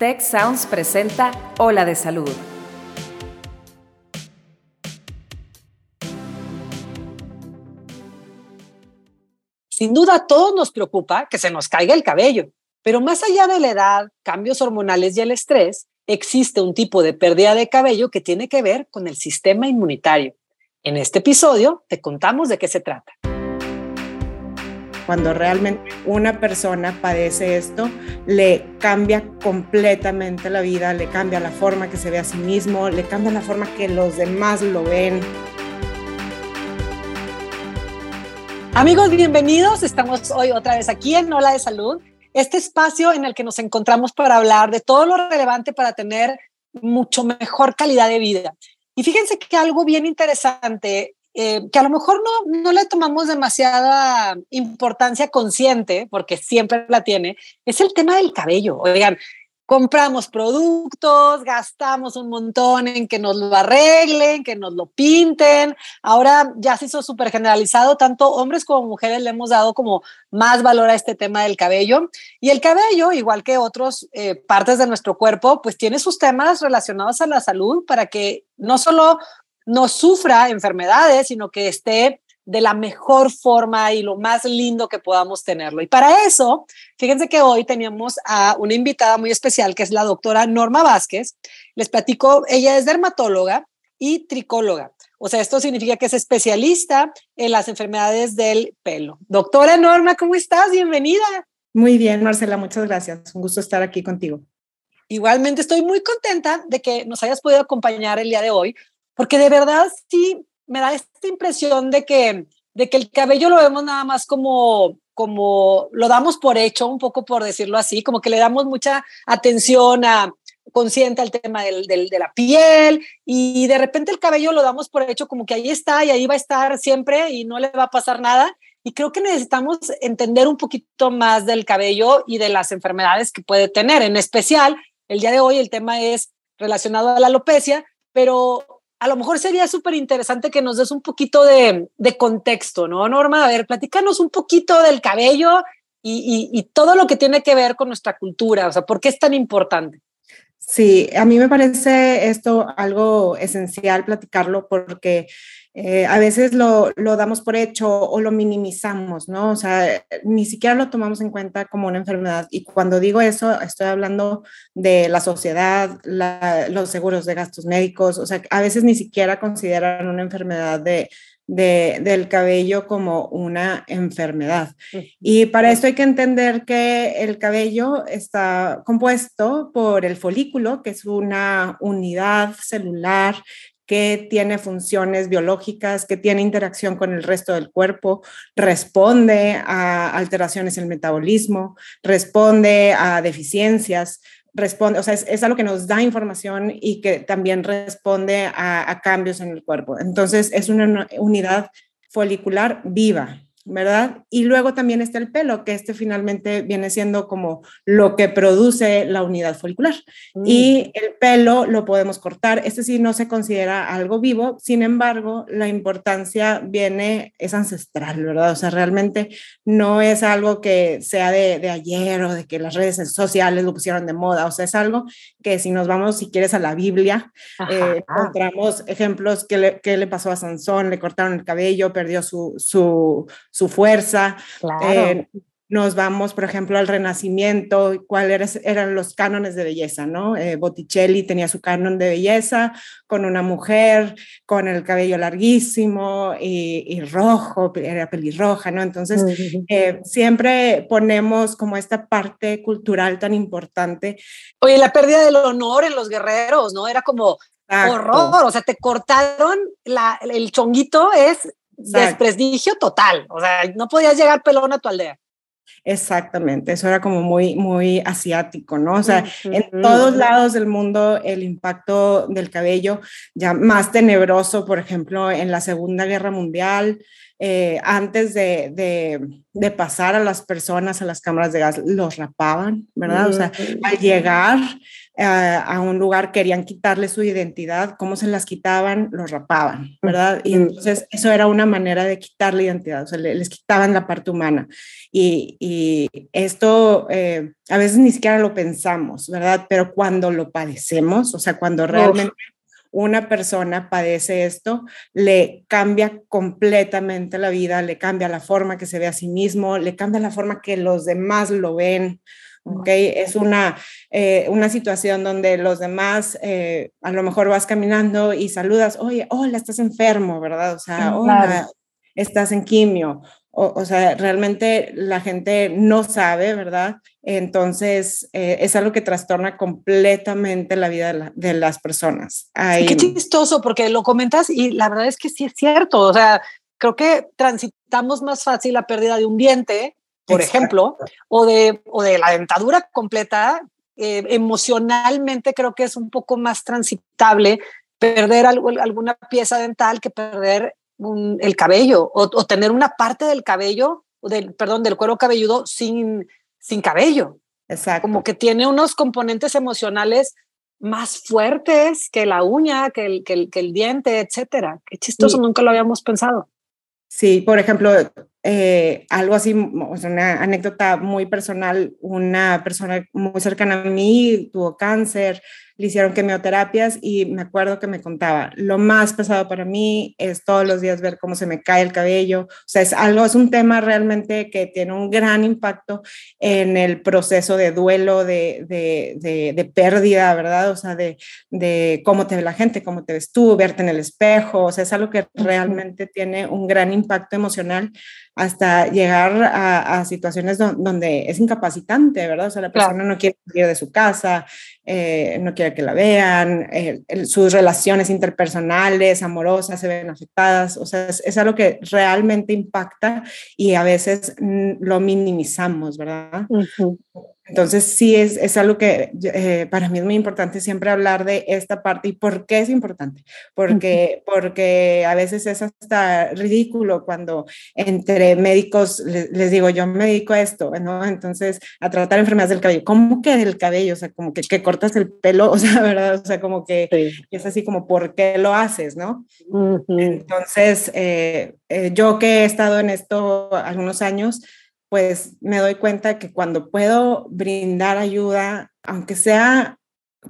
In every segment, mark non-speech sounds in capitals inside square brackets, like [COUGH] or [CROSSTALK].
Tech Sounds presenta Ola de Salud. Sin duda a todos nos preocupa que se nos caiga el cabello, pero más allá de la edad, cambios hormonales y el estrés, existe un tipo de pérdida de cabello que tiene que ver con el sistema inmunitario. En este episodio te contamos de qué se trata. Cuando realmente una persona padece esto, le cambia completamente la vida, le cambia la forma que se ve a sí mismo, le cambia la forma que los demás lo ven. Amigos, bienvenidos. Estamos hoy otra vez aquí en Ola de Salud, este espacio en el que nos encontramos para hablar de todo lo relevante para tener mucho mejor calidad de vida. Y fíjense que algo bien interesante, eh, que a lo mejor no, no le tomamos demasiada importancia consciente, porque siempre la tiene, es el tema del cabello. Oigan, compramos productos, gastamos un montón en que nos lo arreglen, que nos lo pinten. Ahora ya se hizo súper generalizado, tanto hombres como mujeres le hemos dado como más valor a este tema del cabello. Y el cabello, igual que otras eh, partes de nuestro cuerpo, pues tiene sus temas relacionados a la salud para que no solo no sufra enfermedades, sino que esté de la mejor forma y lo más lindo que podamos tenerlo. Y para eso, fíjense que hoy teníamos a una invitada muy especial que es la doctora Norma Vázquez. Les platico, ella es dermatóloga y tricóloga. O sea, esto significa que es especialista en las enfermedades del pelo. Doctora Norma, ¿cómo estás? Bienvenida. Muy bien, Marcela, muchas gracias. Un gusto estar aquí contigo. Igualmente, estoy muy contenta de que nos hayas podido acompañar el día de hoy, porque de verdad sí me da esta impresión de que, de que el cabello lo vemos nada más como, como lo damos por hecho, un poco por decirlo así, como que le damos mucha atención a consciente al tema del, del, de la piel y de repente el cabello lo damos por hecho como que ahí está y ahí va a estar siempre y no le va a pasar nada. Y creo que necesitamos entender un poquito más del cabello y de las enfermedades que puede tener. En especial, el día de hoy el tema es relacionado a la alopecia, pero a lo mejor sería súper interesante que nos des un poquito de, contexto, ¿no, Norma? A ver, platícanos un poquito del cabello y, y, todo lo que tiene que ver con nuestra cultura, o sea, ¿por qué es tan importante? Sí, a mí me parece esto algo esencial platicarlo porque eh, a veces lo, lo, damos por hecho o lo minimizamos, ¿no? O sea, ni siquiera lo tomamos en cuenta como una enfermedad. Y cuando digo eso, estoy hablando de la sociedad, los seguros de gastos médicos, o sea, a veces ni siquiera consideran una enfermedad de, de, del cabello como una enfermedad. Y para esto hay que entender que el cabello está compuesto por el folículo, que es una unidad celular que tiene funciones biológicas, que tiene interacción con el resto del cuerpo, responde a alteraciones en el metabolismo, responde a deficiencias, responde, o sea, es, algo que nos da información y que también responde a, a cambios en el cuerpo. Entonces, es una unidad folicular viva. ¿Verdad? Y luego también está el pelo, que este finalmente viene siendo como lo que produce la unidad folicular. Mm. Y el pelo lo podemos cortar, este sí no se considera algo vivo, sin embargo, la importancia viene, es ancestral, ¿verdad? O sea, realmente no es algo que sea de, ayer o de que las redes sociales lo pusieron de moda, o sea, es algo que si nos vamos, si quieres, a la Biblia, eh, encontramos ejemplos que le, que le pasó a Sansón, le cortaron el cabello, perdió su, su su fuerza. Eh, nos vamos, por ejemplo, al Renacimiento, cuáles eran los cánones de belleza, ¿no? Eh, Botticelli tenía su canon de belleza con una mujer con el cabello larguísimo y, rojo, era pelirroja, ¿no? Entonces, eh, siempre ponemos como esta parte cultural tan importante. Oye, la pérdida del honor en los guerreros, ¿no? Era como horror, o sea, te cortaron la, el chonguito, es desprestigio total. O sea, no podías llegar pelón a tu aldea. Exactamente, eso era como muy, muy asiático, ¿no? O sea, en todos lados del mundo el impacto del cabello ya más tenebroso, por ejemplo, en la Segunda Guerra Mundial, eh, antes de, de, pasar a las personas a las cámaras de gas, los rapaban, ¿verdad? O sea, al llegar eh, a un lugar querían quitarle su identidad, ¿cómo se las quitaban? Los rapaban, ¿verdad? Y entonces eso era una manera de quitarle identidad, o sea, les, quitaban la parte humana. Y, y esto eh, a veces ni siquiera lo pensamos, ¿verdad? Pero cuando lo padecemos, o sea, cuando realmente una persona padece esto, le cambia completamente la vida, le cambia la forma que se ve a sí mismo, le cambia la forma que los demás lo ven. ¿Okay? Es una, eh, una situación donde los demás, eh, a lo mejor vas caminando y saludas, oye, hola, estás enfermo, ¿verdad? O sea, hola, estás en quimio. O, sea, realmente la gente no sabe, ¿verdad? Entonces, eh, es algo que trastorna completamente la vida de, las personas. Qué chistoso, porque lo comentas y la verdad es que sí es cierto. O sea, creo que transitamos más fácil la pérdida de un diente, por ejemplo, o de, o de la dentadura completa. Eh, emocionalmente creo que es un poco más transitable perder algo, alguna pieza dental que perder el cabello o, tener una parte del cabello, del, perdón, del cuero cabelludo sin, sin cabello. Exacto. Como que tiene unos componentes emocionales más fuertes que la uña, que el, que el, que el diente, etcétera. Qué chistoso, nunca lo habíamos pensado. Sí, por ejemplo, eh, algo así, una anécdota muy personal, una persona muy cercana a mí tuvo cáncer, le hicieron quimioterapias y me acuerdo que me contaba, lo más pesado para mí es todos los días ver cómo se me cae el cabello, o sea, es algo, es un tema realmente que tiene un gran impacto en el proceso de duelo, de, de, de, pérdida, ¿verdad? O sea, de, de cómo te ve la gente, cómo te ves tú, verte en el espejo, o sea, es algo que realmente tiene un gran impacto emocional hasta llegar a, situaciones donde es incapacitante, ¿verdad? O sea, la persona no quiere salir de su casa, eh, no quiere que la vean, eh, sus relaciones interpersonales, amorosas se ven afectadas, o sea, es, algo que realmente impacta y a veces mm, lo minimizamos, ¿verdad? Entonces, sí, es, es algo que eh, para mí es muy importante siempre hablar de esta parte. ¿Y por qué es importante? Porque, porque a veces es hasta ridículo cuando entre médicos les, digo, yo me dedico a esto, ¿no? Entonces, a tratar enfermedades del cabello. ¿Cómo que del cabello? O sea, como que, que cortas el pelo, [LAUGHS] o sea, ¿verdad? O sea, como que es así como, ¿por qué lo haces, no? Entonces, eh, eh, yo que he estado en esto algunos años, pues me doy cuenta que cuando puedo brindar ayuda, aunque sea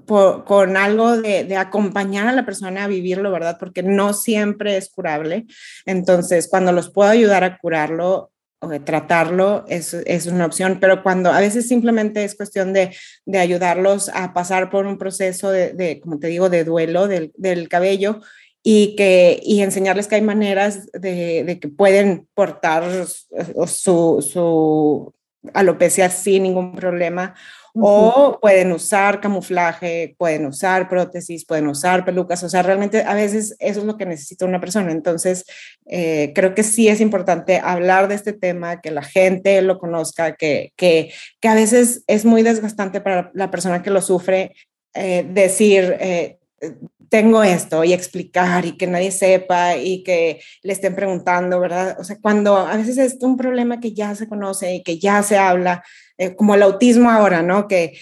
con algo de, acompañar a la persona a vivirlo, ¿verdad? Porque no siempre es curable. Entonces, cuando los puedo ayudar a curarlo o de tratarlo, es, es una opción, pero cuando a veces simplemente es cuestión de, de ayudarlos a pasar por un proceso de, como te digo, de duelo del cabello, y, que, y enseñarles que hay maneras de, de que pueden portar su, su, alopecia sin ningún problema o pueden usar camuflaje, pueden usar prótesis, pueden usar pelucas, o sea, realmente a veces eso es lo que necesita una persona. Entonces, eh, creo que sí es importante hablar de este tema, que la gente lo conozca, que, que, que a veces es muy desgastante para la persona que lo sufre eh, decir, eh, tengo esto y explicar y que nadie sepa y que le estén preguntando, ¿verdad? O sea, cuando a veces es un problema que ya se conoce y que ya se habla, eh, como el autismo ahora, ¿no? Que,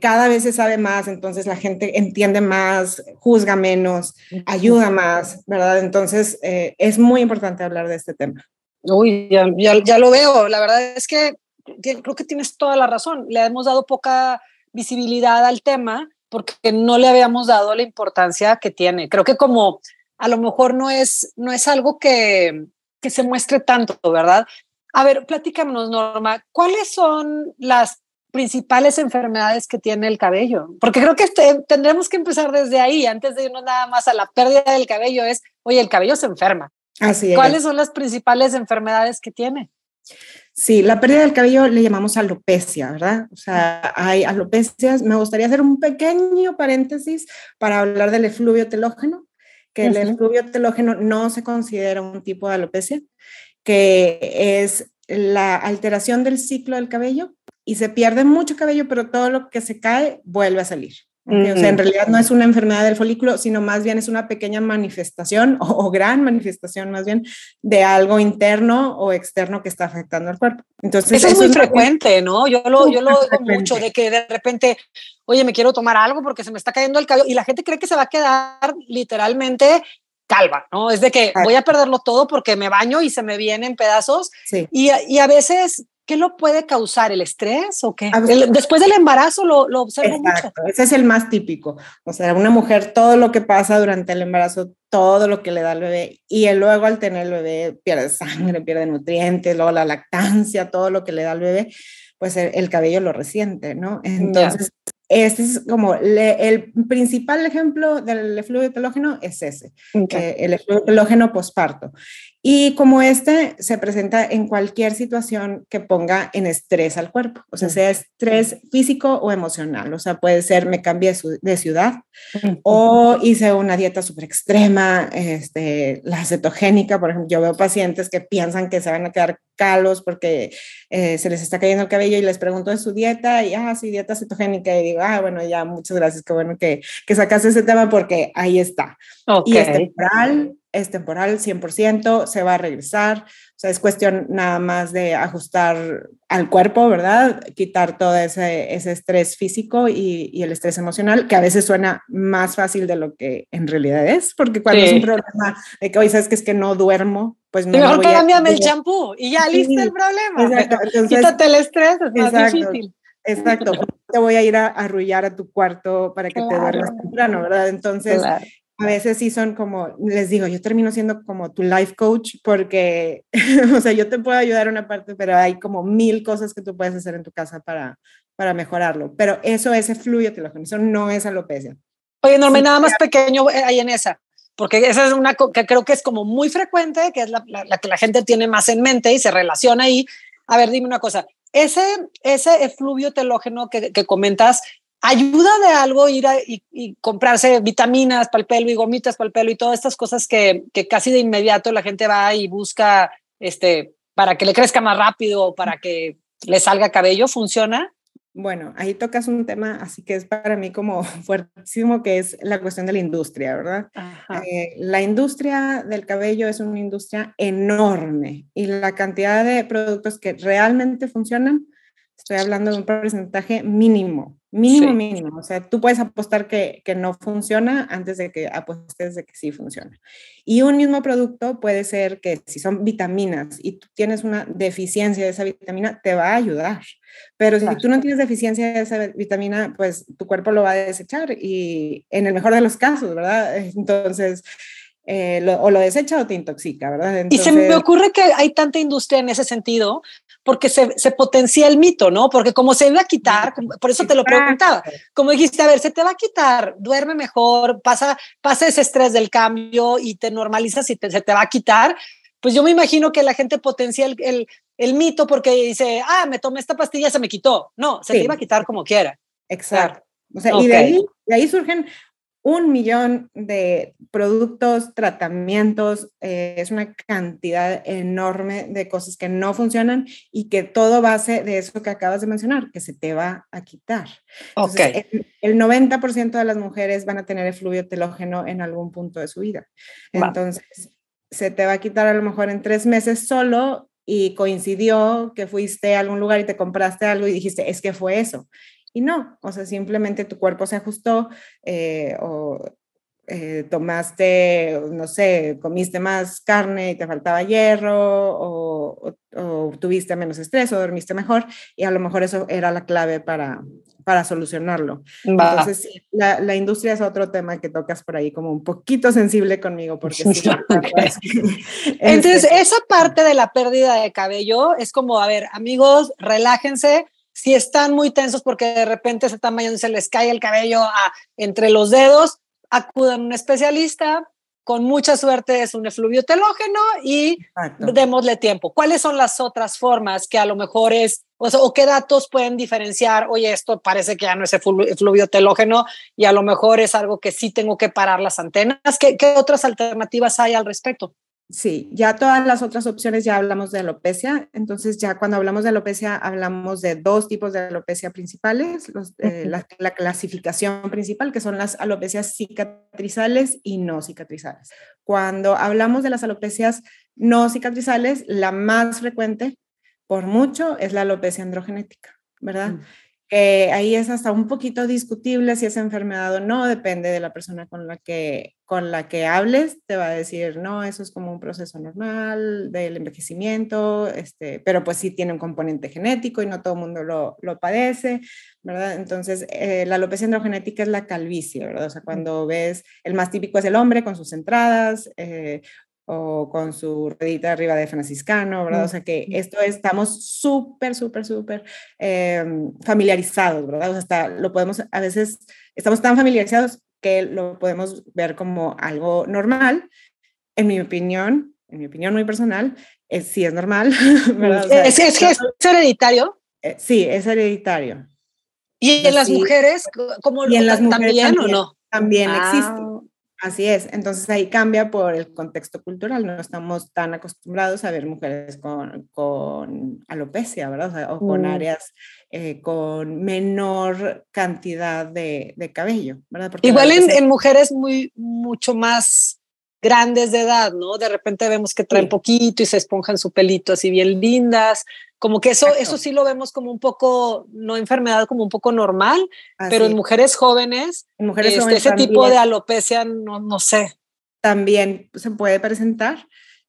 cada vez se sabe más, entonces la gente entiende más, juzga menos, ayuda más, ¿verdad? Entonces eh, es muy importante hablar de este tema. Uy, ya, ya, ya lo veo. La verdad es que creo que tienes toda la razón. Le hemos dado poca visibilidad al tema porque no le habíamos dado la importancia que tiene. Creo que como a lo mejor no es, no es algo que, que se muestre tanto, ¿verdad? A ver, platícanos, Norma, ¿cuáles son las principales enfermedades que tiene el cabello? Porque creo que este, tendremos que empezar desde ahí, antes de irnos nada más a la pérdida del cabello, es, oye, el cabello se enferma. Así es. ¿Cuáles son las principales enfermedades que tiene? Sí, la pérdida del cabello le llamamos alopecia, ¿verdad? O sea, hay alopecias. Me gustaría hacer un pequeño paréntesis para hablar del efluvio telógeno, que el efluvio telógeno no se considera un tipo de alopecia, que es la alteración del ciclo del cabello y se pierde mucho cabello, pero todo lo que se cae vuelve a salir. O sea, en realidad no es una enfermedad del folículo, sino más bien es una pequeña manifestación [LAUGHS] o, gran manifestación más bien de algo interno o externo que está afectando al cuerpo. Entonces, eso, es muy frecuente, ¿no? Yo lo, yo lo oigo mucho de que de repente, oye, me quiero tomar algo porque se me está cayendo el cabello y la gente cree que se va a quedar literalmente calva, ¿no? Es de que voy a perderlo todo porque me baño y se me vienen pedazos. Sí. Y, y a veces ¿Qué lo puede causar? ¿El estrés o qué? después del embarazo lo, lo observo Exacto, Ese es el más típico. O sea, una mujer, todo lo que pasa durante el embarazo, todo lo que le da al bebé, y luego al tener el bebé pierde sangre, pierde nutrientes, luego la lactancia, todo lo que le da al bebé, pues el, cabello lo resiente, ¿no? Entonces, este es como el principal ejemplo del efluvio telógeno es ese, el efluvio telógeno posparto. Y como este se presenta en cualquier situación que ponga en estrés al cuerpo, o sea, sea estrés físico o emocional, o sea, puede ser me cambié de ciudad o hice una dieta súper extrema, este, la cetogénica, por ejemplo, yo veo pacientes que piensan que se van a quedar calos porque eh, se les está cayendo el cabello y les pregunto de su dieta y, ah, sí, dieta cetogénica y digo, ah, bueno, ya, muchas gracias, qué bueno que, que sacaste ese tema porque ahí está. Y es temporal, es temporal 100%, se va a regresar, o sea, es cuestión nada más de ajustar al cuerpo, ¿verdad? Quitar todo ese, ese estrés físico y, y, el estrés emocional, que a veces suena más fácil de lo que en realidad es, porque cuando es un problema de que hoy sabes que es que no duermo, pues no. Mejor cámbiame el champú y ya listo el problema. Exacto. Quítate el estrés, es más difícil. Exacto, [LAUGHS] te voy a ir a arrullar a tu cuarto para que te duermas temprano, ¿verdad? Entonces, a veces sí son como, les digo, yo termino siendo como tu life coach porque, [LAUGHS] o sea, yo te puedo ayudar una parte, pero hay como mil cosas que tú puedes hacer en tu casa para, para mejorarlo. Pero eso es fluyo telógeno, eso no es alopecia. Oye, Norma, nada más pequeño eh, ahí en esa, porque esa es una que creo que es como muy frecuente, que es la, la, que la gente tiene más en mente y se relaciona ahí. A ver, dime una cosa, ese, ese efluvio telógeno que, que comentas, ayuda de algo ir a, y, comprarse vitaminas para el pelo y gomitas para el pelo y todas estas cosas que, que, casi de inmediato la gente va y busca este, para que le crezca más rápido o para que le salga cabello, ¿funciona? Bueno, ahí tocas un tema, así que es para mí como [LAUGHS] fuertísimo, que es la cuestión de la industria, ¿verdad? Eh, la industria del cabello es una industria enorme y la cantidad de productos que realmente funcionan, estoy hablando de un porcentaje mínimo, Mínimo, mínimo. O sea, tú puedes apostar que, que, no funciona antes de que apuestes de que sí funciona. Y un mismo producto puede ser que si son vitaminas y tú tienes una deficiencia de esa vitamina, te va a ayudar. Pero si tú no tienes deficiencia de esa vitamina, pues tu cuerpo lo va a desechar y en el mejor de los casos, ¿verdad? [LAUGHS] Entonces, eh, o lo desecha o te intoxica, ¿verdad? y se me ocurre que hay tanta industria en ese sentido porque se, se potencia el mito, ¿no? Porque como se iba a quitar, por eso te lo preguntaba, como dijiste, a ver, se te va a quitar, duerme mejor, pasa, pasa ese estrés del cambio y te normalizas y se te va a quitar, pues yo me imagino que la gente potencia el, el, el mito porque dice, ah, me tomé esta pastilla, se me quitó. No, se te iba a quitar como quiera. Exacto. O sea, y de ahí, de ahí surgen un millón de productos, tratamientos, eh, es una cantidad enorme de cosas que no funcionan y que todo base de eso que acabas de mencionar, que se te va a quitar. Entonces, el, 90% de las mujeres van a tener efluvio telógeno en algún punto de su vida. Entonces, se te va a quitar a lo mejor en tres meses solo y coincidió que fuiste a algún lugar y te compraste algo y dijiste, es que fue eso. Y no, o sea, simplemente tu cuerpo se ajustó eh, o eh, tomaste, no sé, comiste más carne y te faltaba hierro o, tuviste menos estrés o dormiste mejor y a lo mejor eso era la clave para, para solucionarlo. Entonces, la, la, industria es otro tema que tocas por ahí como un poquito sensible conmigo porque sí, [LAUGHS] [LAUGHS] Entonces, este esa parte de la pérdida de cabello es como, a ver, amigos, relájense, si están muy tensos porque de repente ese tamaño se les cae el cabello a, entre los dedos, acudan a un especialista. Con mucha suerte es un efluvio telógeno y démosle tiempo. ¿Cuáles son las otras formas que a lo mejor es, o, qué datos pueden diferenciar? Oye, esto parece que ya no es efluvio telógeno y a lo mejor es algo que sí tengo que parar las antenas. ¿Qué, qué otras alternativas hay al respecto? Sí, ya todas las otras opciones ya hablamos de alopecia, entonces ya cuando hablamos de alopecia hablamos de dos tipos de alopecia principales, eh, la, la, clasificación principal que son las alopecias cicatrizales y no cicatrizales. Cuando hablamos de las alopecias no cicatrizales, la más frecuente por mucho es la alopecia androgenética, ¿verdad? Mm ahí es hasta un poquito discutible si es enfermedad o no, depende de la persona con la que, con la que hables, te va a decir, no, eso es como un proceso normal del envejecimiento, este, pero pues sí tiene un componente genético y no todo el mundo lo, lo padece, ¿verdad? Entonces, eh, la alopecia androgenética es la calvicie, ¿verdad? O sea, cuando ves, el más típico es el hombre con sus entradas, eh, o con su ruedita arriba de franciscano, ¿verdad? O sea que esto estamos súper, súper, súper em, familiarizados, ¿verdad? O sea, hasta lo podemos, a veces estamos tan familiarizados que lo podemos ver como algo normal. En mi opinión, en mi opinión muy personal, es, sí es normal, [LAUGHS] ¿verdad? ¿Es, es, es, hereditario? Eh, sí, es hereditario. ¿Y en las mujeres, como y en las mujeres también, o no? También existe. Así es, entonces ahí cambia por el contexto cultural, no estamos tan acostumbrados a ver mujeres con, con alopecia, ¿verdad? O, con mm. áreas eh, con menor cantidad de, de cabello, ¿verdad? Igual en, en, mujeres muy, mucho más grandes de edad, ¿no? De repente vemos que traen poquito y se esponjan su pelito así bien lindas, como que eso, eso sí lo vemos como un poco, no enfermedad, como un poco normal, pero en mujeres jóvenes, en mujeres este, jóvenes ese tipo de alopecia, no, no sé. También se puede presentar.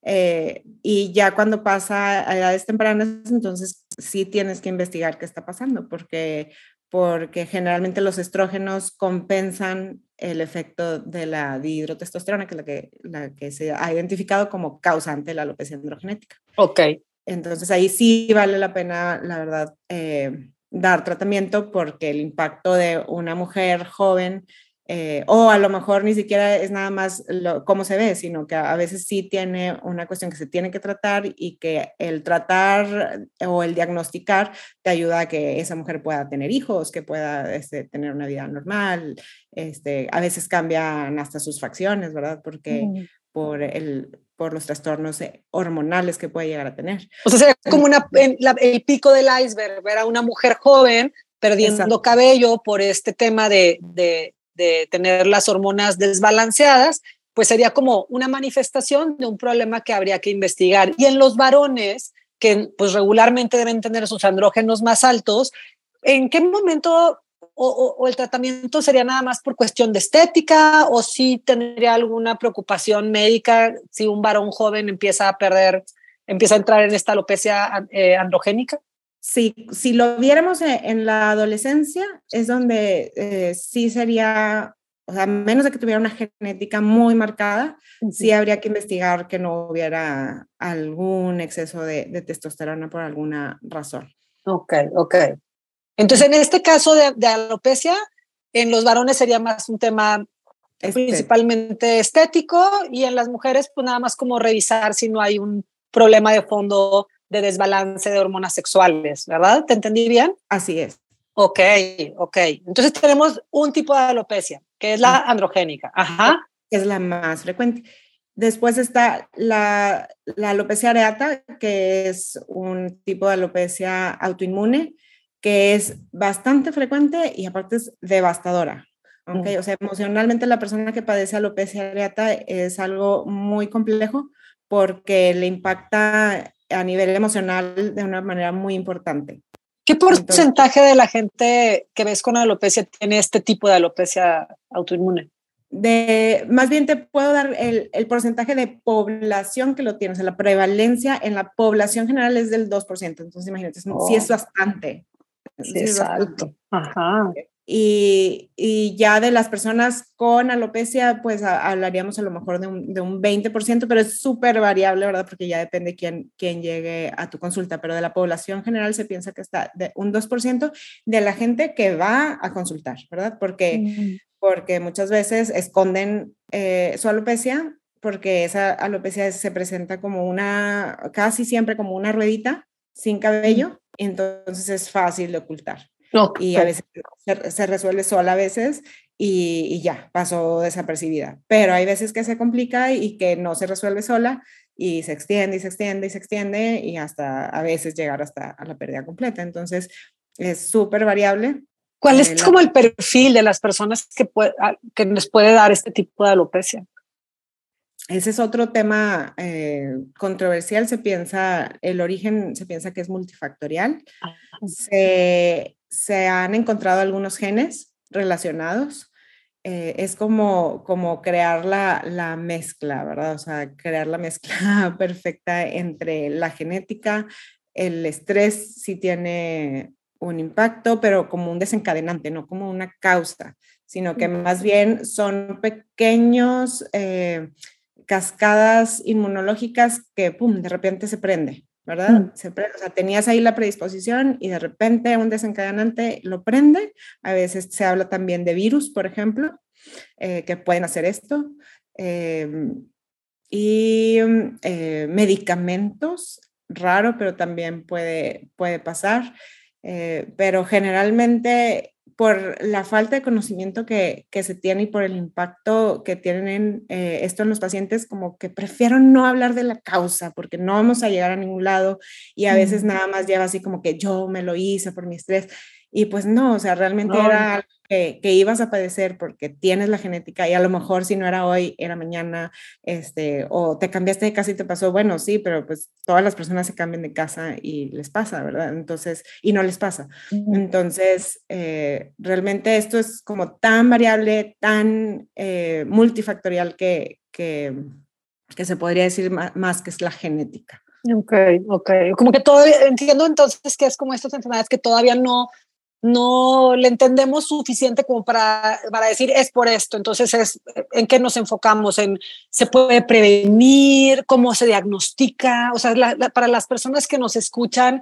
Eh, y ya cuando pasa a edades tempranas, entonces sí tienes que investigar qué está pasando, porque, porque generalmente los estrógenos compensan el efecto de la dihidrotestosterona, que es la que, la que se ha identificado como causante de la alopecia androgenética. Ok. Entonces ahí sí vale la pena, la verdad, eh, dar tratamiento porque el impacto de una mujer joven eh, o a lo mejor ni siquiera es nada más cómo se ve, sino que a veces sí tiene una cuestión que se tiene que tratar y que el tratar o el diagnosticar te ayuda a que esa mujer pueda tener hijos, que pueda este, tener una vida normal. Este, a veces cambian hasta sus facciones, ¿verdad? Porque por el, por los trastornos hormonales que puede llegar a tener. O sea, es como una, el pico del iceberg, ver a una mujer joven perdiendo cabello por este tema de, de, de, tener las hormonas desbalanceadas, pues sería como una manifestación de un problema que habría que investigar. Y en los varones, que pues regularmente deben tener sus andrógenos más altos, ¿en qué momento o, el tratamiento sería nada más por cuestión de estética o si tendría alguna preocupación médica si un varón joven empieza a perder, empieza a entrar en esta alopecia eh, androgénica? Sí, si lo viéramos en, la adolescencia, es donde eh, sí sería, o sea, menos de que tuviera una genética muy marcada, sí habría que investigar que no hubiera algún exceso de, de testosterona por alguna razón. Ok, ok. Entonces, en este caso de, alopecia, en los varones sería más un tema principalmente estético y en las mujeres, pues nada más como revisar si no hay un problema de fondo de desbalance de hormonas sexuales, ¿verdad? ¿Te entendí bien? Así es. Ok, ok. Entonces tenemos un tipo de alopecia, que es la androgénica. Ajá. Es la más frecuente. Después está la, la alopecia areata, que es un tipo de alopecia autoinmune que es bastante frecuente y aparte es devastadora. Okay? Mm. O sea, emocionalmente la persona que padece alopecia areata es algo muy complejo porque le impacta a nivel emocional de una manera muy importante. ¿Qué porcentaje de la gente que ves con alopecia tiene este tipo de alopecia autoinmune? De, más bien te puedo dar el, el, porcentaje de población que lo tiene, o sea, la prevalencia en la población general es del 2%, entonces imagínate, sí es oh. bastante. Sí, es alto. Ajá. Y, y, ya de las personas con alopecia, pues hablaríamos a lo mejor de un, de un 20%, pero es súper variable, ¿verdad? Porque ya depende quién, quién llegue a tu consulta, pero de la población general se piensa que está de un 2% de la gente que va a consultar, ¿verdad? Porque, porque muchas veces esconden eh, su alopecia porque esa alopecia se presenta como una, casi siempre como una ruedita sin cabello entonces es fácil de ocultar. Y a veces se, resuelve sola a veces y, ya, pasó desapercibida. Pero hay veces que se complica y que no se resuelve sola y se extiende y se extiende y se extiende y hasta a veces llegar hasta a la pérdida completa. Entonces, es súper variable. ¿Cuál es eh, como el perfil de las personas que, puede, que les puede dar este tipo de alopecia? Ese es otro tema eh, controversial. Se piensa, el origen se piensa que es multifactorial. Se, se han encontrado algunos genes relacionados. Eh, es como, como crear la, la, mezcla, ¿verdad? O sea, crear la mezcla [LAUGHS] perfecta entre la genética, el estrés, si tiene un impacto, pero como un desencadenante, no como una causa, sino que más bien son pequeños eh, cascadas inmunológicas que, ¡pum!, de repente se prende, ¿verdad? Mm. Se o sea, tenías ahí la predisposición y de repente un desencadenante lo prende. A veces se habla también de virus, por ejemplo, eh, que pueden hacer esto. Em, y eh, medicamentos, raro, pero también puede, puede pasar. Eh, pero generalmente por la falta de conocimiento que, que, se tiene y por el impacto que tienen eh, esto en los pacientes, como que prefiero no hablar de la causa porque no vamos a llegar a ningún lado y a veces nada más lleva así como que yo me lo hice por mi estrés. Y pues no, o sea, realmente era algo que, que, ibas a padecer porque tienes la genética y a lo mejor si no era hoy, era mañana, este, o te cambiaste de casa y te pasó, bueno, sí, pero pues todas las personas se cambian de casa y les pasa, ¿verdad? Entonces, y no les pasa. Entonces, eh, realmente esto es como tan variable, tan eh, multifactorial que, que, que, se podría decir más, más que es la genética. Ok, ok. Como que todo, entiendo entonces que es como estas enfermedades que todavía no no le entendemos suficiente como para, para decir es por esto. Entonces, es en qué nos enfocamos, en se puede prevenir, cómo se diagnostica, o sea, para las personas que nos escuchan,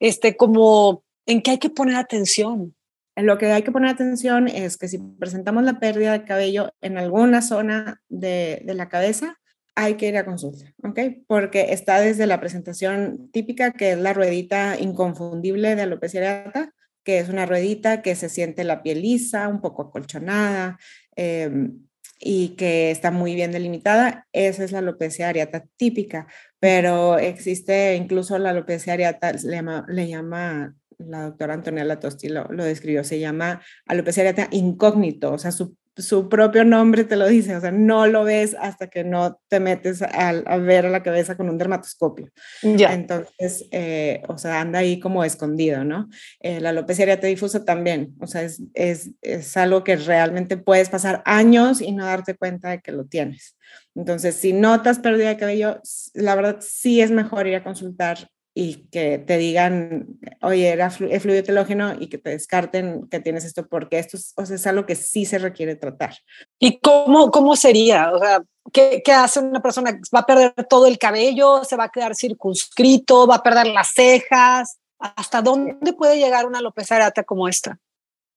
este, como en qué hay que poner atención. En lo que hay que poner atención es que si presentamos la pérdida de cabello en alguna zona de, de la cabeza, hay que ir a consulta, ¿ok? Porque está desde la presentación típica, que es la ruedita inconfundible de alopecia areata, que es una ruedita que se siente la piel lisa, un poco acolchonada em, y que está muy bien delimitada. Esa es la alopecia areata típica, pero existe incluso la alopecia areata, le llama, la doctora Antonella Tosti lo, lo describió, se llama alopecia areata incógnito, o sea, su su propio nombre te lo dice, o sea, no lo ves hasta que no te metes a, a ver a la cabeza con un dermatoscopio. Ya. Entonces, eh, o sea, anda ahí como escondido, ¿no? Eh, la alopecia areata difusa también, o sea, es, es, es algo que realmente puedes pasar años y no darte cuenta de que lo tienes. Entonces, si notas pérdida de cabello, la verdad sí es mejor ir a consultar y que te digan, oye, era fluido telógeno y que te descarten que tienes esto, porque esto es, o sea, es algo que sí se requiere tratar. ¿Y cómo, cómo sería? O sea, ¿qué, ¿qué, hace una persona? ¿Va a perder todo el cabello? ¿Se va a quedar circunscrito? ¿Va a perder las cejas? ¿Hasta dónde puede llegar una alopecia areata como esta?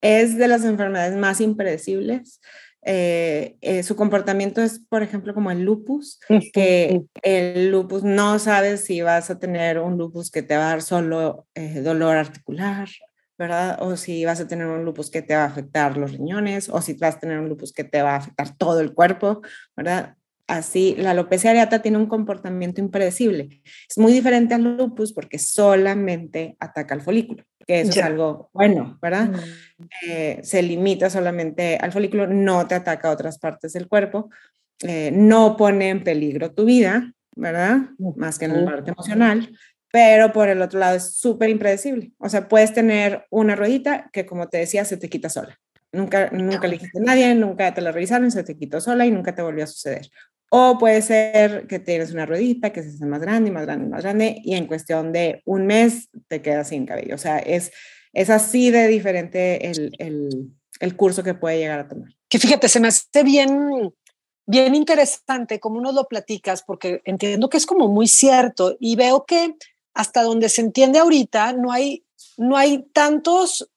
Es de las enfermedades más impredecibles. Eh, eh, su comportamiento es, por ejemplo, como el lupus, que el lupus no sabes si vas a tener un lupus que te va a dar solo eh, dolor articular, ¿verdad? O si vas a tener un lupus que te va a afectar los riñones, o si vas a tener un lupus que te va a afectar todo el cuerpo, ¿verdad? Así, la alopecia areata tiene un comportamiento impredecible. Es muy diferente al lupus porque solamente ataca al folículo, que eso es algo bueno, ¿verdad? Mm. Eh, se limita solamente al folículo, no te ataca a otras partes del cuerpo, eh, no pone en peligro tu vida, ¿verdad? Más que en la parte emocional, pero por el otro lado es súper impredecible. O sea, puedes tener una ruedita que, como te decía, se te quita sola. Nunca, nunca le dijiste a nadie, nunca te la revisaron, se te quitó sola y nunca te volvió a suceder. O puede ser que tienes una ruedita que se hace más grande y más grande y más grande y en cuestión de un mes te quedas sin cabello. O sea, es, es así de diferente el, el, el curso que puede llegar a tomar. Que fíjate, se me hace bien, bien interesante cómo nos lo platicas porque entiendo que es como muy cierto y veo que hasta donde se entiende ahorita no hay, no hay tantos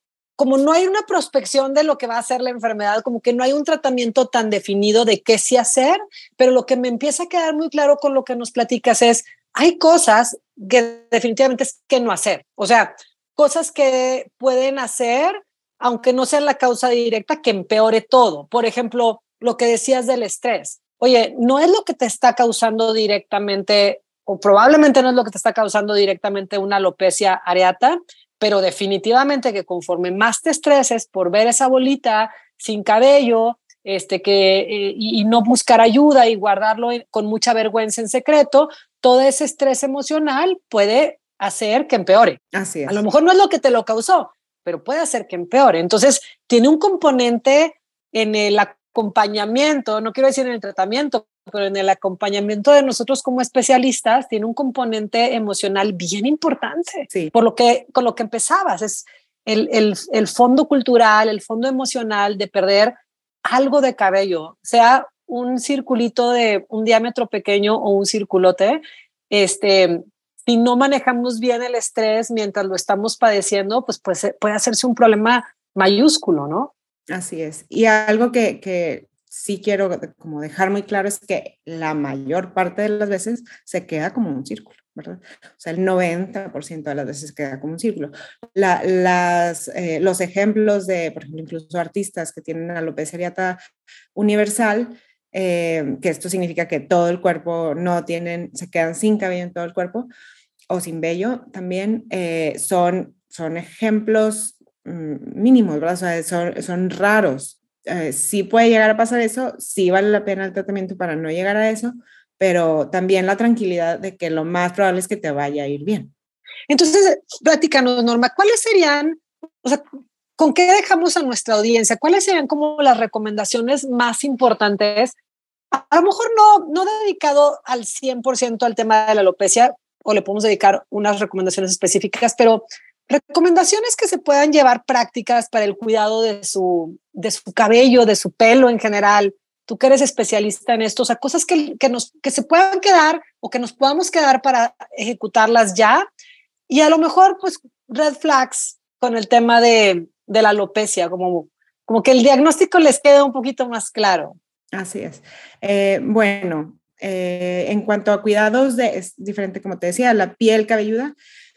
como no hay una prospección de lo que va a ser la enfermedad, como que no hay un tratamiento tan definido de qué sí hacer, pero lo que me empieza a quedar muy claro con lo que nos platicas es, hay cosas que definitivamente es que no hacer, o sea, cosas que pueden hacer, aunque no sean la causa directa, que empeore todo. Por ejemplo, lo que decías del estrés. oye, no es lo que te está causando directamente, o probablemente no es lo que te está causando directamente una alopecia areata, pero definitivamente que conforme más te estreses por ver esa bolita sin cabello, este, que, eh, y, no buscar ayuda y guardarlo con mucha vergüenza en secreto, todo ese estrés emocional puede hacer que empeore. Así es. A lo mejor no es lo que te lo causó, pero puede hacer que empeore. Entonces, tiene un componente en el acompañamiento, no quiero decir en el tratamiento, pero en el acompañamiento de nosotros como especialistas, tiene un componente emocional bien importante. Sí. Por lo que, con lo que empezabas, es el, el, el fondo cultural, el fondo emocional de perder algo de cabello, sea un circulito de un diámetro pequeño o un circulote, este, si no manejamos bien el estrés mientras lo estamos padeciendo, pues, pues puede hacerse un problema mayúsculo, ¿no? Así es. Y algo que, que sí quiero como dejar muy claro es que la mayor parte de las veces se queda como un círculo, ¿verdad? O sea, el 90% de las veces queda como un círculo. La, las, eh, los ejemplos de, por ejemplo, incluso artistas que tienen alopecia areata universal, eh, que esto significa que todo el cuerpo no tienen, se quedan sin cabello en todo el cuerpo o sin vello también, eh, son, son ejemplos mm, mínimos, ¿verdad? O sea, son, son raros. Eh, sí puede llegar a pasar eso, sí vale la pena el tratamiento para no llegar a eso, pero también la tranquilidad de que lo más probable es que te vaya a ir bien. Entonces, platícanos, Norma, ¿cuáles serían, o sea, con qué dejamos a nuestra audiencia? ¿Cuáles serían como las recomendaciones más importantes? A, lo mejor no, no dedicado al 100% al tema de la alopecia, o le podemos dedicar unas recomendaciones específicas, pero recomendaciones que se puedan llevar prácticas para el cuidado de su, de su cabello, de su pelo en general. Tú que eres especialista en esto, o sea, cosas que, que, nos, que se puedan quedar o que nos podamos quedar para ejecutarlas ya. Y a lo mejor, pues, red flags con el tema de, de la alopecia, como, como que el diagnóstico les quede un poquito más claro. Así es. Eh, bueno, eh, en cuanto a cuidados, de, es diferente, como te decía, la piel cabelluda.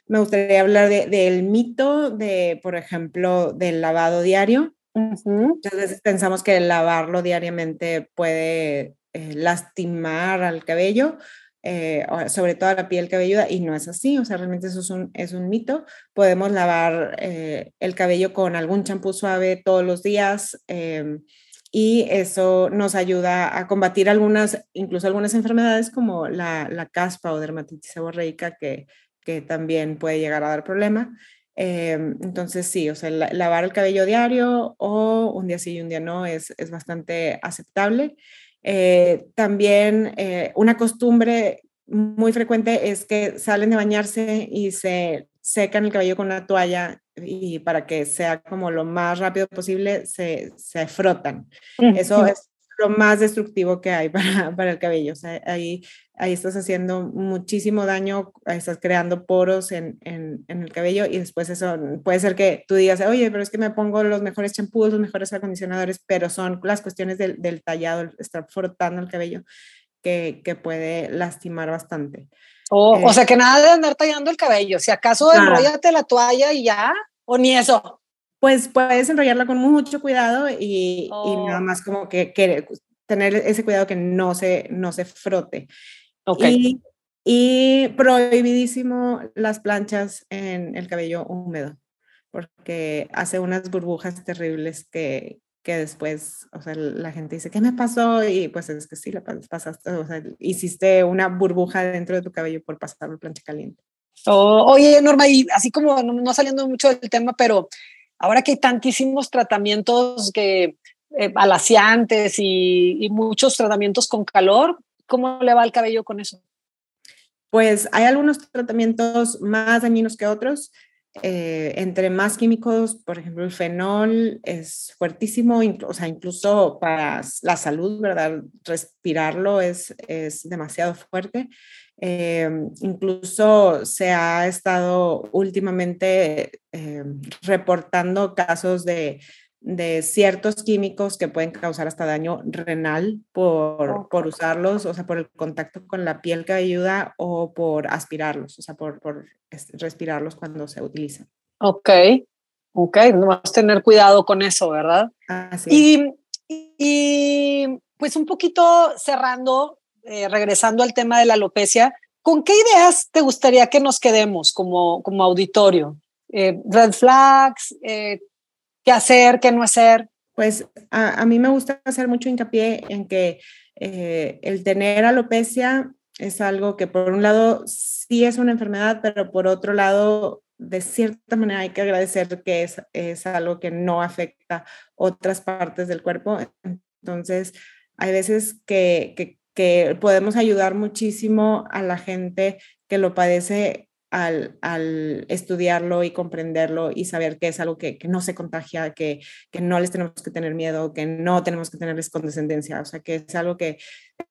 Me gustaría hablar del mito de, por ejemplo, del lavado diario. Muchas veces pensamos que lavarlo diariamente puede eh, lastimar al cabello, eh, sobre todo a la piel cabelluda, y no es así, o sea, realmente eso es un, es un mito. Podemos lavar el cabello con algún champú suave todos los días. Em, y eso nos ayuda a combatir algunas, incluso algunas enfermedades como la, la caspa o dermatitis seborreica que, que también puede llegar a dar problema. Em, entonces sí, o sea, lavar el cabello diario o un día sí y un día no es, es bastante aceptable. Eh, también eh, una costumbre muy frecuente es que salen de bañarse y se secan el cabello con una toalla y para que sea como lo más rápido posible, se, se frotan. Eso es lo más destructivo que hay [LAUGHS] para, para el cabello. O sea, ahí, ahí estás haciendo muchísimo daño, estás creando poros en, en, en, el cabello y después eso puede ser que tú digas, oye, pero es que me pongo los mejores champús, los mejores acondicionadores, pero son las cuestiones del, del tallado, estar frotando el cabello que, que puede lastimar bastante. Oh, o sea eh, que nada de andar tallando el cabello. Si acaso enrollate la toalla y ya, o ni eso. Pues puedes enrollarla con mucho cuidado y, nada oh. más como que, tener ese cuidado que no se, no se frote. Okay. Y, prohibidísimo las planchas en el cabello húmedo, porque hace unas burbujas terribles que, que después, o sea, la gente dice, ¿qué me pasó? Y pues es que sí, la pasaste, o sea, hiciste una burbuja dentro de tu cabello por pasar la plancha caliente. Oh, oye, Norma, y así como no, saliendo mucho del tema, pero ahora que hay tantísimos tratamientos que eh, alaciantes y, muchos tratamientos con calor, ¿cómo le va el cabello con eso? Pues hay algunos tratamientos más dañinos que otros. Eh, entre más químicos, por ejemplo, el fenol es fuertísimo, o sea, incluso para la salud, ¿verdad? Respirarlo es, es demasiado fuerte. Eh, incluso se ha estado últimamente eh, reportando casos de de ciertos químicos que pueden causar hasta daño renal por, por, usarlos, o sea, por el contacto con la piel cabelluda o por aspirarlos, o sea, por, por respirarlos cuando se utilizan. Ok, ok, no vas a tener cuidado con eso, ¿verdad? Así y, y pues un poquito cerrando, eh, regresando al tema de la alopecia, ¿con qué ideas te gustaría que nos quedemos como, como auditorio? Eh, red flags, eh, qué hacer, qué no hacer. Pues a, a, mí me gusta hacer mucho hincapié en que el tener alopecia es algo que por un lado sí es una enfermedad, pero por otro lado de cierta manera hay que agradecer que es, es algo que no afecta otras partes del cuerpo. Entonces, hay veces que, que, que podemos ayudar muchísimo a la gente que lo padece al, al, estudiarlo y comprenderlo y saber que es algo que, que no se contagia, que, que, no les tenemos que tener miedo, que no tenemos que tenerles condescendencia, o sea, que es algo que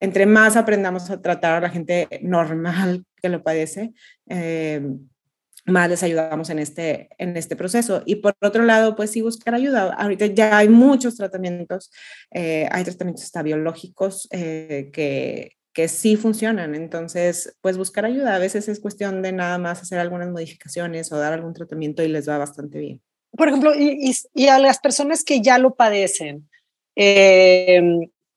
entre más aprendamos a tratar a la gente normal que lo padece, eh, más les ayudamos en este, en este proceso. Y por otro lado, pues sí buscar ayuda. Ahorita ya hay muchos tratamientos, eh, hay tratamientos hasta biológicos eh, que, que sí funcionan. Entonces, pues buscar ayuda. A veces es cuestión de nada más hacer algunas modificaciones o dar algún tratamiento y les va bastante bien. Por ejemplo, y, y, a las personas que ya lo padecen, eh,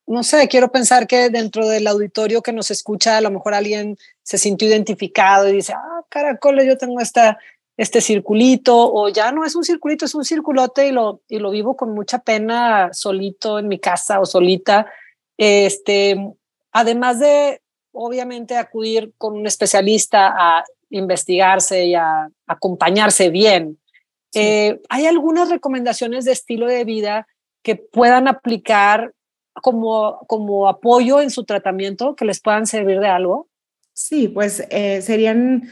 no sé, quiero pensar que dentro del auditorio que nos escucha, a lo mejor alguien se sintió identificado y dice, ah, caracoles, yo tengo esta, este circulito, o ya no es un circulito, es un circulote y lo, y lo vivo con mucha pena solito en mi casa o solita. Este, además de, obviamente, acudir con un especialista a investigarse y a acompañarse bien, sí. eh, ¿hay algunas recomendaciones de estilo de vida que puedan aplicar como, como apoyo en su tratamiento que les puedan servir de algo? Sí, pues eh, serían,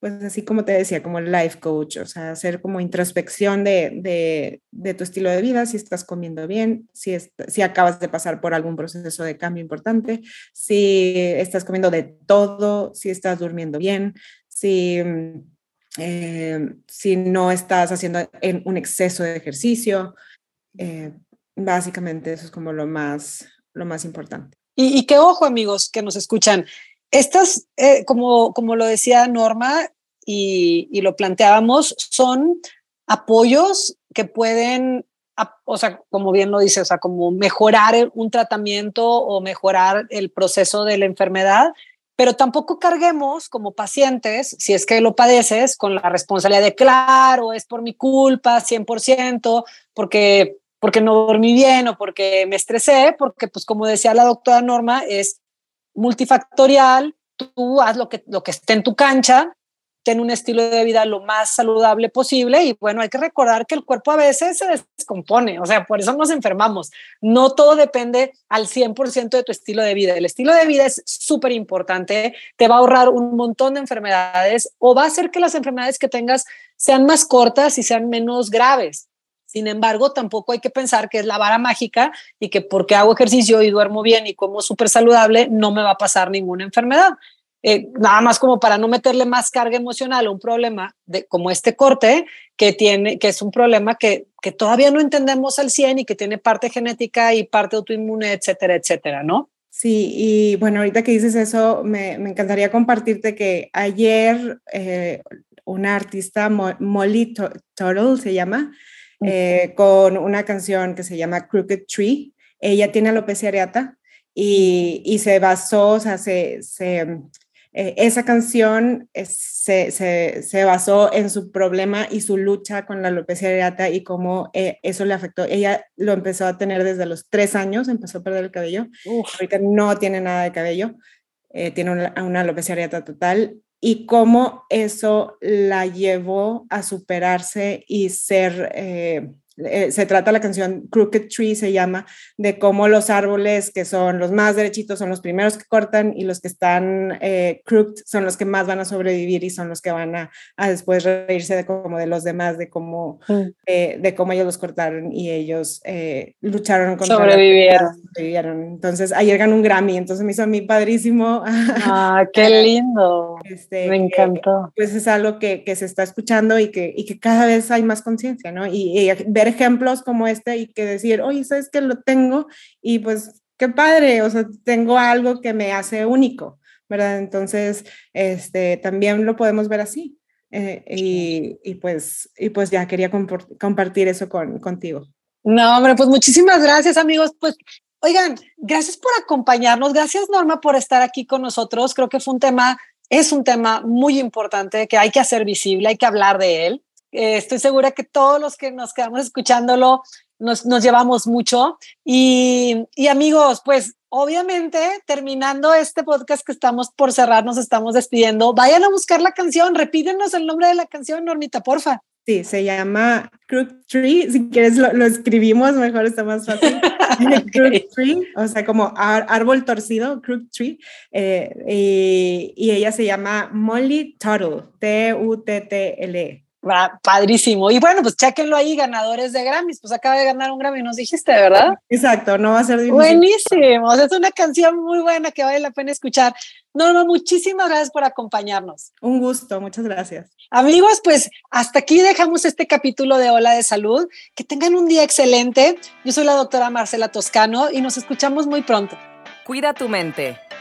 pues así como te decía, como el life coach, o sea, hacer como introspección de, de, tu estilo de vida, si estás comiendo bien, si, si acabas de pasar por algún proceso de cambio importante, si estás comiendo de todo, si estás durmiendo bien, si... Eh, si no estás haciendo un exceso de ejercicio, eh, Básicamente eso es como lo más, lo más importante. Y, que ojo amigos que nos escuchan, estas, eh, como, como lo decía Norma y, y lo planteábamos, son apoyos que pueden o sea, como bien lo dice, o sea, como mejorar un tratamiento o mejorar el proceso de la enfermedad, pero tampoco carguemos como pacientes, si es que lo padeces, con la responsabilidad de, claro, es por mi culpa, 100%, porque porque no dormí bien o porque me estresé, porque pues como decía la doctora Norma, es multifactorial, tú haz lo que, lo que esté en tu cancha, ten un estilo de vida lo más saludable posible y bueno, hay que recordar que el cuerpo a veces se descompone, o sea, por eso nos enfermamos. No todo depende al 100% de tu estilo de vida. El estilo de vida es súper importante, te va a ahorrar un montón de enfermedades o va a hacer que las enfermedades que tengas sean más cortas y sean menos graves. Sin embargo, tampoco hay que pensar que es la vara mágica y que porque hago ejercicio y duermo bien y como súper saludable, no me va a pasar ninguna enfermedad. Eh, nada más como para no meterle más carga emocional a un problema de, como este corte, que, tiene, que es un problema que, que todavía no entendemos al 100 y que tiene parte genética y parte autoinmune, etcétera, etcétera, ¿no? Sí, y bueno, ahorita que dices eso, me, me encantaría compartirte que ayer eh, una artista, Molly Turtle se llama, eh, con una canción que se llama Crooked Tree. Ella tiene alopecia areata y, y se basó, o sea, se, se eh, esa canción es, se, se, se, basó en su problema y su lucha con la alopecia areata y cómo eh, eso le afectó. Ella lo empezó a tener desde los tres años, empezó a perder el cabello. Uf. Ahorita no tiene nada de cabello, eh, tiene una, una alopecia areata total y cómo eso la llevó a superarse y ser eh, eh, se trata la canción Crooked Tree, se llama, de cómo los árboles que son los más derechitos son los primeros que cortan y los que están eh, crooked son los que más van a sobrevivir y son los que van a, a después reírse de como de los demás, de cómo, mm. eh, de cómo ellos los cortaron y ellos eh, lucharon contra sobrevivieron. sobrevivieron. Entonces, ayer ganó un Grammy, entonces me hizo a mí padrísimo. [LAUGHS] Ah, qué lindo. Este, me encantó. pues es algo que, que, se está escuchando y que, y que cada vez hay más conciencia, ¿no? Y, y ver ejemplos como este y que decir, oye, ¿sabes que lo tengo? Y pues, qué padre, o sea, tengo algo que me hace único, ¿verdad? Entonces, este, también lo podemos ver así. Eh, y, y, pues, y pues ya quería compartir eso con, contigo. No, hombre, pues muchísimas gracias amigos. Pues Oigan, gracias por acompañarnos. Gracias, Norma, por estar aquí con nosotros. Creo que fue un tema, es un tema muy importante que hay que hacer visible, hay que hablar de él. Eh, estoy segura que todos los que nos quedamos escuchándolo nos, nos llevamos mucho. Y, y amigos, pues obviamente, terminando este podcast que estamos por cerrar, nos estamos despidiendo. Vayan a buscar la canción, repítenos el nombre de la canción, Normita, porfa. Sí, se llama Crook Tree. Si quieres, lo, escribimos, mejor está más fácil. [LAUGHS] Crook Tree, o sea, como árbol torcido, Crook Tree. Eh, y, y, ella se llama Molly Tuttle, T-U-T-T-L-E. Padrísimo. Y bueno, pues chequenlo ahí, ganadores de Grammys. Pues acaba de ganar un Grammy, nos dijiste, ¿verdad? Exacto, no va a ser difícil. Buenísimo. es una canción muy buena que vale la pena escuchar. Norma, muchísimas gracias por acompañarnos. Un gusto, muchas gracias. Amigos, pues hasta aquí dejamos este capítulo de Hola de Salud. Que tengan un día excelente. Yo soy la doctora Marcela Toscano y nos escuchamos muy pronto. Cuida tu mente.